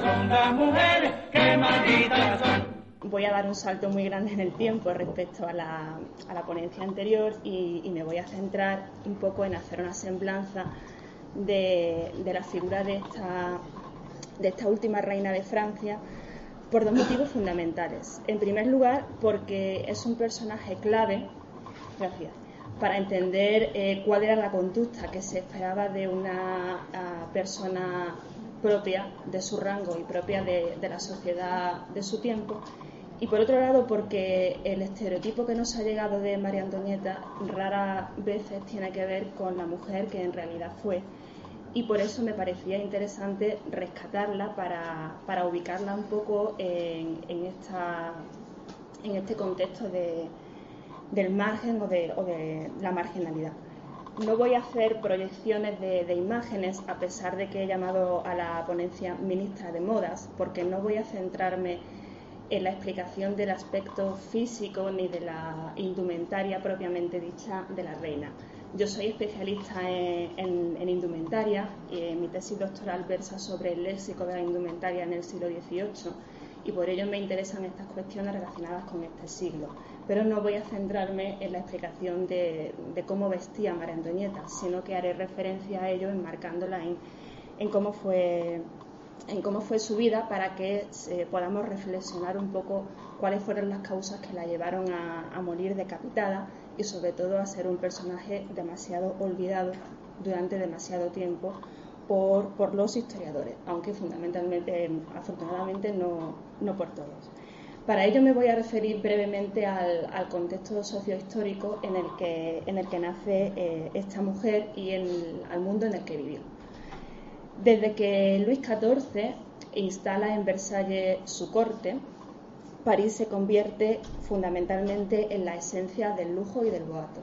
Son las mujeres, qué malditas son. Voy a dar un salto muy grande en el tiempo respecto a la, a la ponencia anterior y, me voy a centrar un poco en hacer una semblanza de, de la figura de esta, de esta última reina de Francia por dos motivos fundamentales. En primer lugar, porque es un personaje clave, para entender eh, cuál era la conducta que se esperaba de una ah, persona propia de su rango y propia de, la sociedad de su tiempo. Y por otro lado, porque el estereotipo que nos ha llegado de María Antonieta raras veces tiene que ver con la mujer que en realidad fue. Y por eso me parecía interesante rescatarla para, para ubicarla un poco en, en, esta, en este contexto de, del margen o de, o de, la marginalidad. No voy a hacer proyecciones de, imágenes, a pesar de que he llamado a la ponencia ministra de modas, porque no voy a centrarme en la explicación del aspecto físico ni de la indumentaria propiamente dicha de la reina. Yo soy especialista en, en, en indumentaria y mi tesis doctoral versa sobre el léxico de la indumentaria en el siglo XVIII y por ello me interesan estas cuestiones relacionadas con este siglo. Pero no voy a centrarme en la explicación de, cómo vestía María Antonieta, sino que haré referencia a ello enmarcándola en, cómo fue su vida para que eh, podamos reflexionar un poco cuáles fueron las causas que la llevaron a, morir decapitada y sobre todo a ser un personaje demasiado olvidado durante demasiado tiempo por, por los historiadores, aunque fundamentalmente, afortunadamente, no, no por todos. Para ello me voy a referir brevemente al, contexto sociohistórico en el que, en el que nace eh, esta mujer y al mundo en el que vivió. Desde que Luis XIV instala en Versalles su corte, París se convierte fundamentalmente en la esencia del lujo y del boato.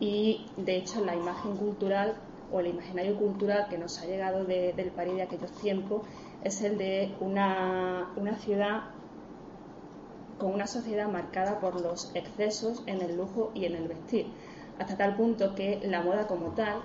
Y de hecho la imagen cultural o el imaginario cultural que nos ha llegado de, del París de aquellos tiempos es el de una, una ciudad con una sociedad marcada por los excesos en el lujo y en el vestir, hasta tal punto que la moda como tal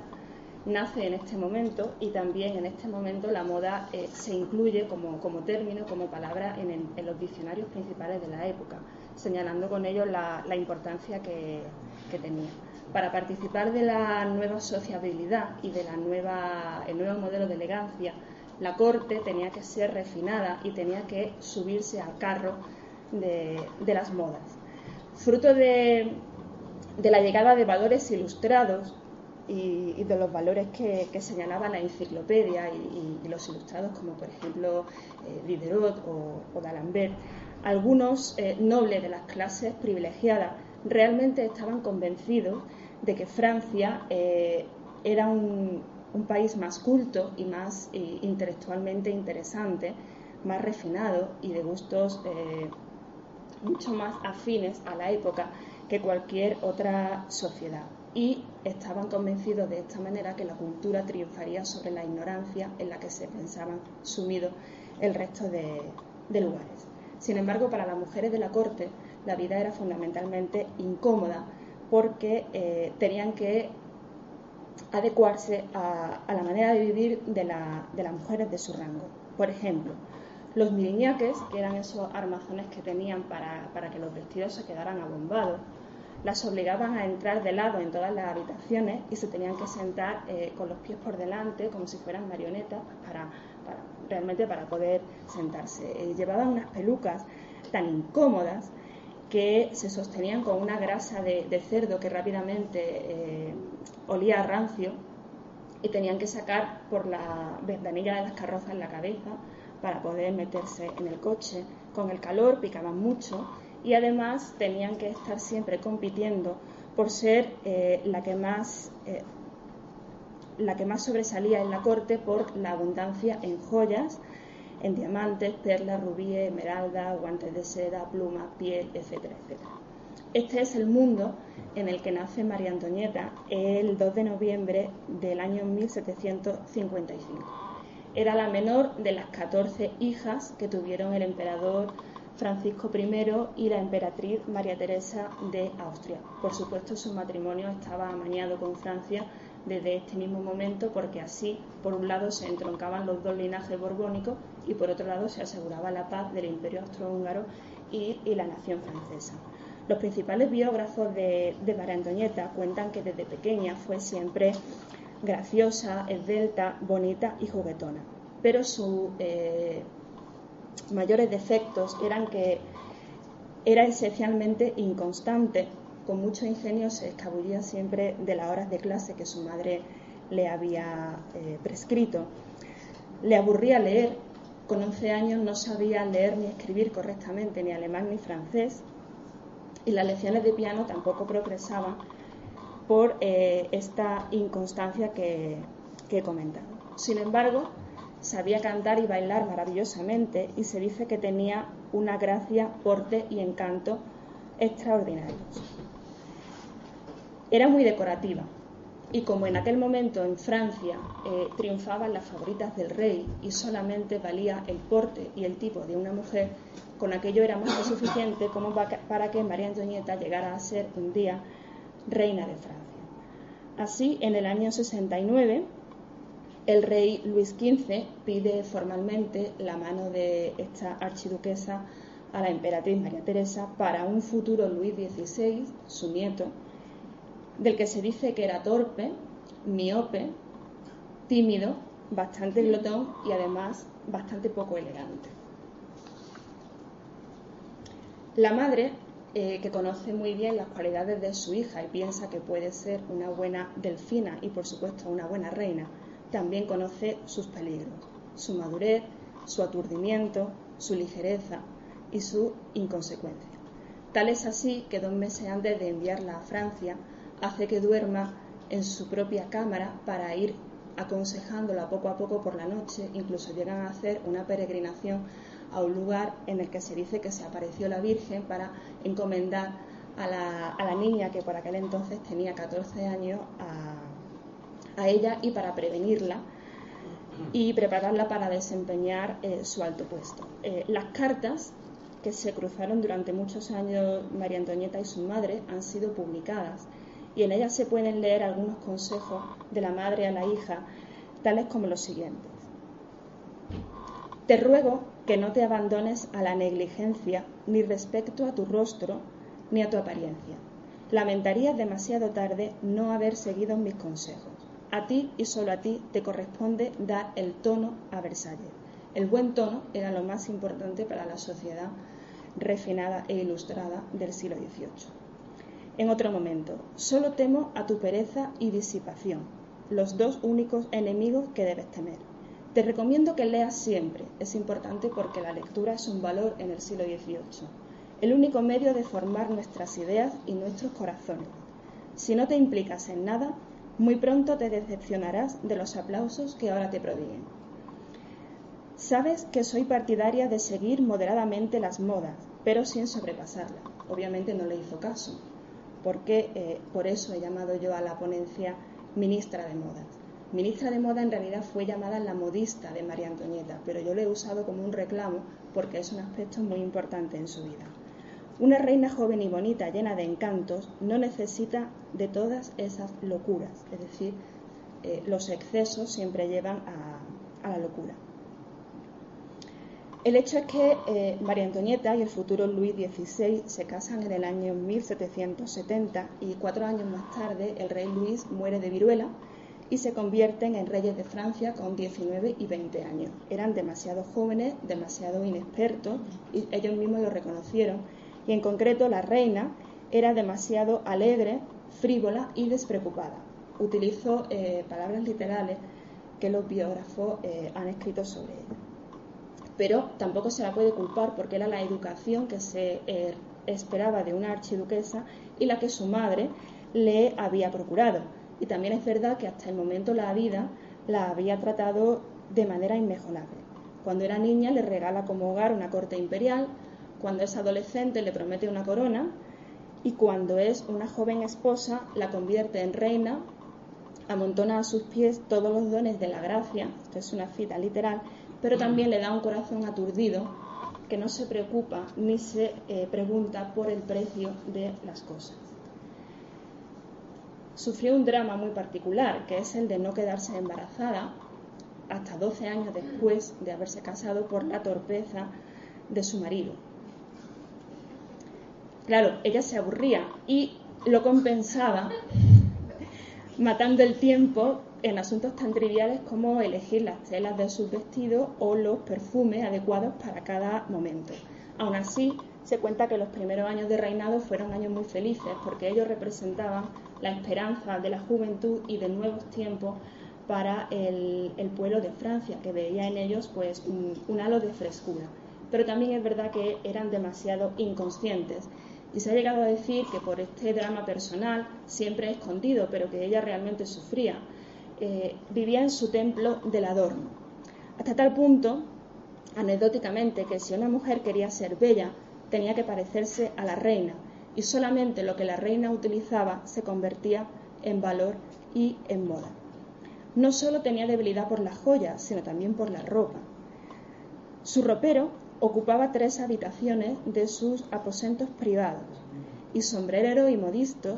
nace en este momento y también en este momento la moda eh, se incluye como, como, término, como palabra en, los diccionarios principales de la época, señalando con ello la, importancia que, tenía. Para participar de la nueva sociabilidad y de la nueva, el nuevo modelo de elegancia, la corte tenía que ser refinada y tenía que subirse al carro de, las modas. Fruto de, de la llegada de valores ilustrados, y, de los valores que, que, señalaba la enciclopedia y, los ilustrados, como por ejemplo eh, Diderot o, D'Alembert, algunos eh, nobles de las clases privilegiadas realmente estaban convencidos de que Francia eh, era un, país más culto y más intelectualmente interesante, más refinado y de gustos mucho más afines a la época que cualquier otra sociedad y estaban convencidos de esta manera que la cultura triunfaría sobre la ignorancia en la que se pensaban sumidos el resto de, lugares. Sin embargo, para las mujeres de la corte la vida era fundamentalmente incómoda porque eh, tenían que adecuarse a, la manera de vivir de las mujeres de su rango. Por ejemplo, los miriñaques, que eran esos armazones que tenían para, para que los vestidos se quedaran abombados, las obligaban a entrar de lado en todas las habitaciones y se tenían que sentar eh, con los pies por delante, como si fueran marionetas, para, para realmente para poder sentarse. Eh, llevaban unas pelucas tan incómodas que se sostenían con una grasa de, cerdo que rápidamente eh, olía a rancio y tenían que sacar por la ventanilla de las carrozas la cabeza para poder meterse en el coche. Con el calor picaban mucho y además tenían que estar siempre compitiendo por ser eh, la que más eh, la que más sobresalía en la corte por la abundancia en joyas, en diamantes, perlas, rubíes, esmeralda, guantes de seda, plumas, piel, etcétera, etcétera. Este es el mundo en el que nace María Antonieta el 2 de noviembre del año 1755. Era la menor de las 14 hijas que tuvieron el emperador Francisco I y la emperatriz María Teresa de Austria. Por supuesto, su matrimonio estaba amañado con Francia desde este mismo momento porque así, por un lado, se entroncaban los dos linajes borbónicos y por otro lado se aseguraba la paz del imperio austrohúngaro y, la nación francesa. Los principales biógrafos de, María Antonieta cuentan que desde pequeña fue siempre graciosa, esbelta, bonita y juguetona. Pero sus eh, mayores defectos eran que era esencialmente inconstante, con mucho ingenio se escabullía siempre de las horas de clase que su madre le había eh, prescrito. Le aburría leer, con 11 años no sabía leer ni escribir correctamente ni alemán ni francés y las lecciones de piano tampoco progresaban por eh, esta inconstancia que, que he comentado. Sin embargo, sabía cantar y bailar maravillosamente y se dice que tenía una gracia, porte y encanto extraordinarios. Era muy decorativa y como en aquel momento en Francia eh, triunfaban las favoritas del rey y solamente valía el porte y el tipo de una mujer, con aquello era más que suficiente como para que María Antonieta llegara a ser un día reina de Francia. Así, en el año 69, el rey Luis XV pide formalmente la mano de esta archiduquesa a la emperatriz María Teresa para un futuro Luis XVI, su nieto, del que se dice que era torpe, miope, tímido, bastante glotón y además bastante poco elegante. La madre, eh, que conoce muy bien las cualidades de su hija y piensa que puede ser una buena delfina y por supuesto una buena reina, también conoce sus peligros, su madurez, su aturdimiento, su ligereza y su inconsecuencia. Tal es así que dos meses antes de enviarla a Francia, hace que duerma en su propia cámara para ir aconsejándola poco a poco por la noche, incluso llegan a hacer una peregrinación a un lugar en el que se dice que se apareció la Virgen para encomendar a la, niña que por aquel entonces tenía 14 años a, ella y para prevenirla y prepararla para desempeñar eh, su alto puesto. Eh, las cartas que se cruzaron durante muchos años María Antonieta y su madre han sido publicadas y en ellas se pueden leer algunos consejos de la madre a la hija, tales como los siguientes. Te ruego que no te abandones a la negligencia ni respecto a tu rostro ni a tu apariencia. Lamentaría demasiado tarde no haber seguido mis consejos. A ti y solo a ti te corresponde dar el tono a Versalles. El buen tono era lo más importante para la sociedad refinada e ilustrada del siglo XVIII en otro momento. Solo temo a tu pereza y disipación, los dos únicos enemigos que debes temer. Te recomiendo que leas siempre, es importante porque la lectura es un valor en el siglo XVIII, el único medio de formar nuestras ideas y nuestros corazones. Si no te implicas en nada, muy pronto te decepcionarás de los aplausos que ahora te prodiguen. Sabes que soy partidaria de seguir moderadamente las modas, pero sin sobrepasarlas. Obviamente no le hizo caso porque eh, por eso he llamado yo a la ponencia ministra de moda. Ministra de moda en realidad fue llamada la modista de María Antonieta, pero yo lo he usado como un reclamo porque es un aspecto muy importante en su vida. Una reina joven y bonita, llena de encantos, no necesita de todas esas locuras, es decir, eh, los excesos siempre llevan a la locura. El hecho es que eh, María Antonieta y el futuro Luis XVI se casan en el año 1770 y cuatro años más tarde el rey Luis muere de viruela y se convierten en reyes de Francia con 19 y 20 años. Eran demasiado jóvenes, demasiado inexpertos y ellos mismos lo reconocieron. Y en concreto la reina era demasiado alegre, frívola y despreocupada. Utilizo eh, palabras literales que los biógrafos eh, han escrito sobre ella pero tampoco se la puede culpar porque era la educación que se eh, esperaba de una archiduquesa y la que su madre le había procurado. Y también es verdad que hasta el momento la vida la había tratado de manera inmejorable. Cuando era niña le regala como hogar una corte imperial, cuando es adolescente le promete una corona y cuando es una joven esposa la convierte en reina, amontona a sus pies todos los dones de la gracia, esto es una cita literal, pero también le da un corazón aturdido que no se preocupa ni se eh, pregunta por el precio de las cosas. Sufrió un drama muy particular, que es el de no quedarse embarazada hasta 12 años después de haberse casado por la torpeza de su marido. Claro, ella se aburría y lo compensaba matando el tiempo en asuntos tan triviales como elegir las telas de sus vestidos o los perfumes adecuados para cada momento. Aún así, se cuenta que los primeros años de reinado fueron años muy felices porque ellos representaban la esperanza de la juventud y de nuevos tiempos para el, pueblo de Francia, que veía en ellos pues un, halo de frescura. Pero también es verdad que eran demasiado inconscientes y se ha llegado a decir que por este drama personal, siempre escondido, pero que ella realmente sufría, eh, vivía en su templo del adorno. Hasta tal punto, anecdóticamente, que si una mujer quería ser bella, tenía que parecerse a la reina, y solamente lo que la reina utilizaba se convertía en valor y en moda. No solo tenía debilidad por las joyas, sino también por la ropa. Su ropero ocupaba tres habitaciones de sus aposentos privados y sombrerero y modisto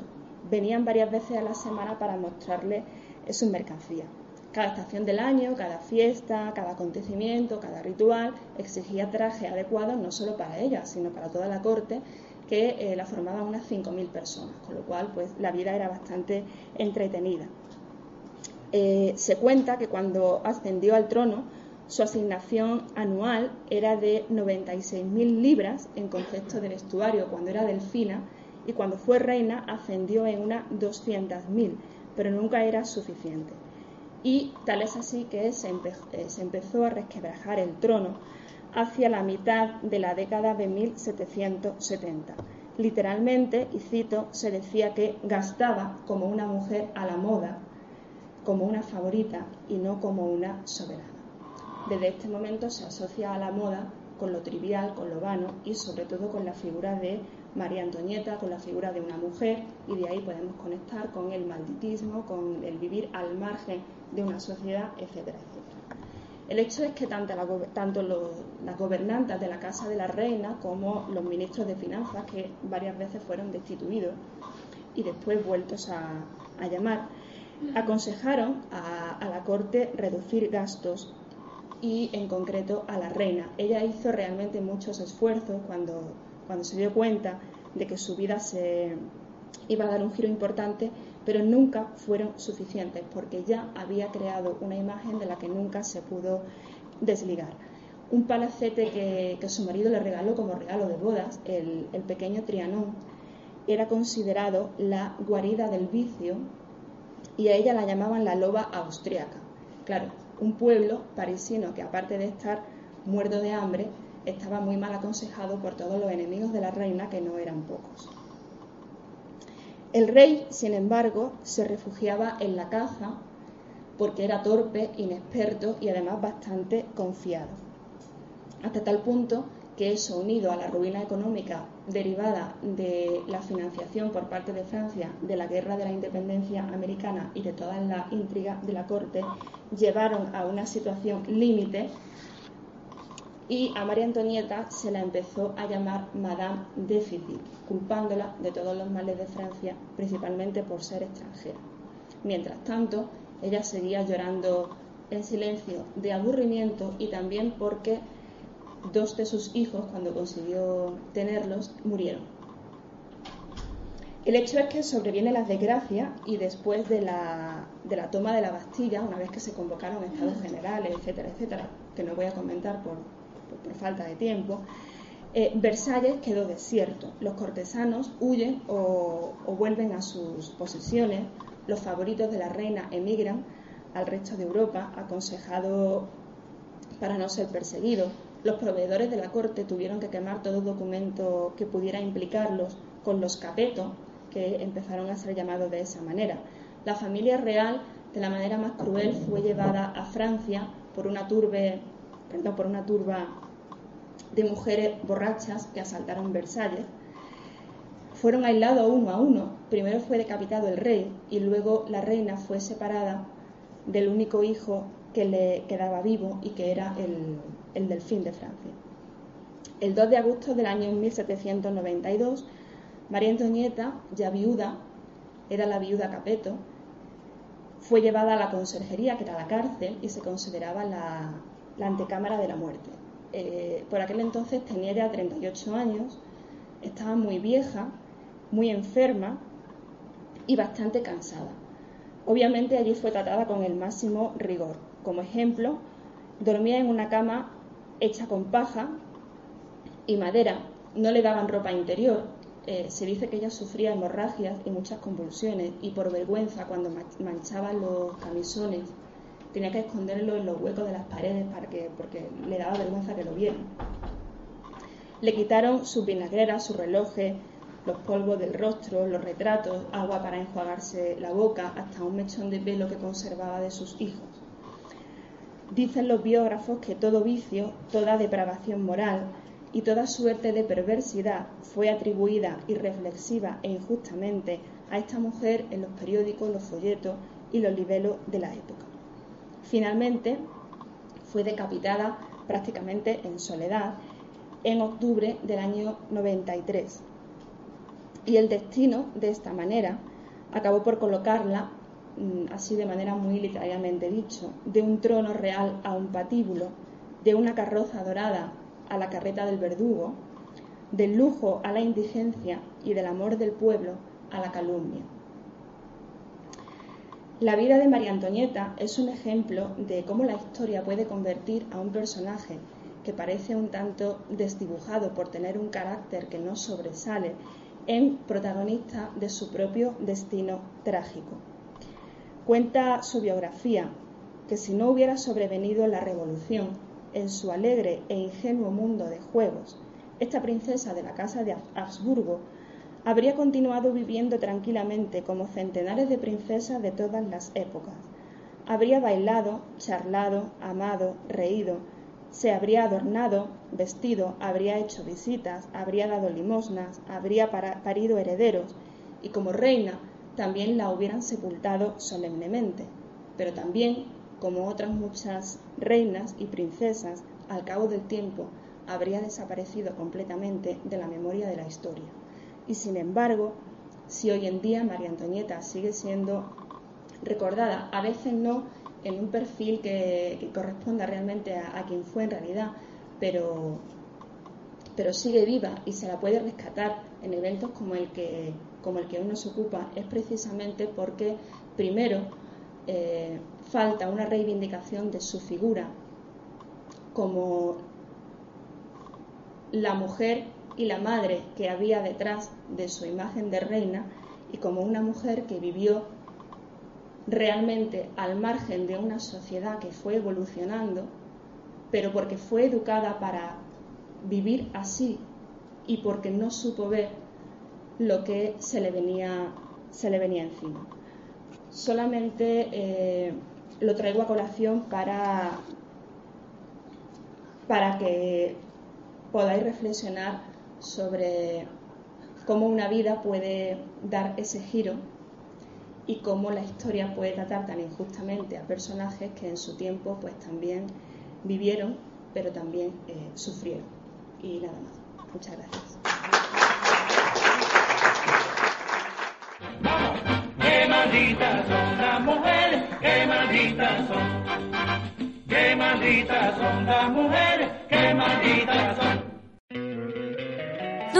venían varias veces a la semana para mostrarle su mercancía. Cada estación del año, cada fiesta, cada acontecimiento, cada ritual exigía traje adecuado no solo para ella, sino para toda la corte, que eh, la formaban unas 5.000 personas, con lo cual pues, la vida era bastante entretenida. Eh, se cuenta que cuando ascendió al trono, su asignación anual era de 96.000 libras en concepto de vestuario cuando era delfina y cuando fue reina ascendió en unas 200.000, pero nunca era suficiente. Y tal es así que se, eh, se empezó a resquebrajar el trono hacia la mitad de la década de 1770. Literalmente, y cito, se decía que gastaba como una mujer a la moda, como una favorita y no como una soberana. Desde este momento se asocia a la moda con lo trivial, con lo vano y sobre todo con la figura de María Antonieta, con la figura de una mujer y de ahí podemos conectar con el malditismo, con el vivir al margen de una sociedad, etcétera, etcétera. El hecho es que tanto, las gobernantas de la Casa de la Reina como los ministros de Finanzas, que varias veces fueron destituidos y después vueltos a, llamar, aconsejaron a la corte reducir gastos y en concreto a la reina. Ella hizo realmente muchos esfuerzos cuando, cuando se dio cuenta de que su vida se iba a dar un giro importante, pero nunca fueron suficientes porque ya había creado una imagen de la que nunca se pudo desligar. Un palacete que, su marido le regaló como regalo de bodas, el, el pequeño Trianón, era considerado la guarida del vicio y a ella la llamaban la loba austriaca. Claro, un pueblo parisino que aparte de estar muerto de hambre, estaba muy mal aconsejado por todos los enemigos de la reina, que no eran pocos. El rey, sin embargo, se refugiaba en la caza porque era torpe, inexperto y además bastante confiado. Hasta tal punto que eso, unido a la ruina económica derivada de la financiación por parte de Francia de la Guerra de la Independencia Americana y de todas las intrigas de la corte, llevaron a una situación límite y a María Antonieta se la empezó a llamar Madame Déficit, culpándola de todos los males de Francia, principalmente por ser extranjera. Mientras tanto, ella seguía llorando en silencio de aburrimiento y también porque dos de sus hijos, cuando consiguió tenerlos, murieron. El hecho es que sobreviene la desgracia y después de la, toma de la Bastilla, una vez que se convocaron estados generales, etcétera, etcétera, que no voy a comentar por, falta de tiempo, eh, Versalles quedó desierto. Los cortesanos huyen o, o, vuelven a sus posesiones. Los favoritos de la reina emigran al resto de Europa, aconsejado para no ser perseguidos. Los proveedores de la corte tuvieron que quemar todo documento que pudiera implicarlos con los capetos, que empezaron a ser llamados de esa manera. la familia real, de la manera más cruel, fue llevada a Francia por una, turbe, por una turba de mujeres borrachas que asaltaron Versalles. Fueron aislados uno a uno. Primero fue decapitado el rey y luego la reina fue separada del único hijo que le quedaba vivo y que era el, el delfín de Francia. El 2 de agosto del año 1792, María Antonieta, ya viuda, era la viuda Capeto, fue llevada a la conserjería, que era la cárcel, y se consideraba la, antecámara de la muerte. Eh, por aquel entonces tenía ya 38 años, estaba muy vieja, muy enferma y bastante cansada. Obviamente allí fue tratada con el máximo rigor. Como ejemplo, dormía en una cama hecha con paja y madera, no le daban ropa interior. Eh, se dice que ella sufría hemorragias y muchas convulsiones y por vergüenza cuando manchaba los camisones tenía que esconderlo en los huecos de las paredes para que, porque le daba vergüenza que lo vieran. Le quitaron sus vinagreras, sus relojes, los polvos del rostro, los retratos, agua para enjuagarse la boca, hasta un mechón de pelo que conservaba de sus hijos. Dicen los biógrafos que todo vicio, toda depravación moral, y toda suerte de perversidad fue atribuida irreflexiva e injustamente a esta mujer en los periódicos, los folletos y los libelos de la época. Finalmente, fue decapitada prácticamente en soledad en octubre del año 93. Y el destino, de esta manera, acabó por colocarla, mm, así de manera muy literariamente dicho, de un trono real a un patíbulo, de una carroza dorada a la carreta del verdugo, del lujo a la indigencia y del amor del pueblo a la calumnia. La vida de María Antonieta es un ejemplo de cómo la historia puede convertir a un personaje que parece un tanto desdibujado por tener un carácter que no sobresale en protagonista de su propio destino trágico. Cuenta su biografía que si no hubiera sobrevenido la revolución, en su alegre e ingenuo mundo de juegos, esta princesa de la casa de Habsburgo habría continuado viviendo tranquilamente como centenares de princesas de todas las épocas. Habría bailado, charlado, amado, reído, se habría adornado, vestido, habría hecho visitas, habría dado limosnas, habría parido herederos, y como reina también la hubieran sepultado solemnemente, pero también como otras muchas reinas y princesas, al cabo del tiempo habría desaparecido completamente de la memoria de la historia. Y sin embargo, si hoy en día María Antonieta sigue siendo recordada, a veces no en un perfil que, corresponda realmente a, quien fue en realidad, pero, pero sigue viva y se la puede rescatar en eventos como el que, como el que uno se ocupa, es precisamente porque, primero, eh, falta una reivindicación de su figura como la mujer y la madre que había detrás de su imagen de reina y como una mujer que vivió realmente al margen de una sociedad que fue evolucionando, pero porque fue educada para vivir así y porque no supo ver lo que se le venía, se le venía encima. Solamente eh, lo traigo a colación para, para que podáis reflexionar sobre cómo una vida puede dar ese giro y cómo la historia puede tratar tan injustamente a personajes que en su tiempo pues también vivieron pero también eh, sufrieron. Y nada más. Muchas gracias. malditas son las mujeres, qué son. Qué son las mujeres, qué son.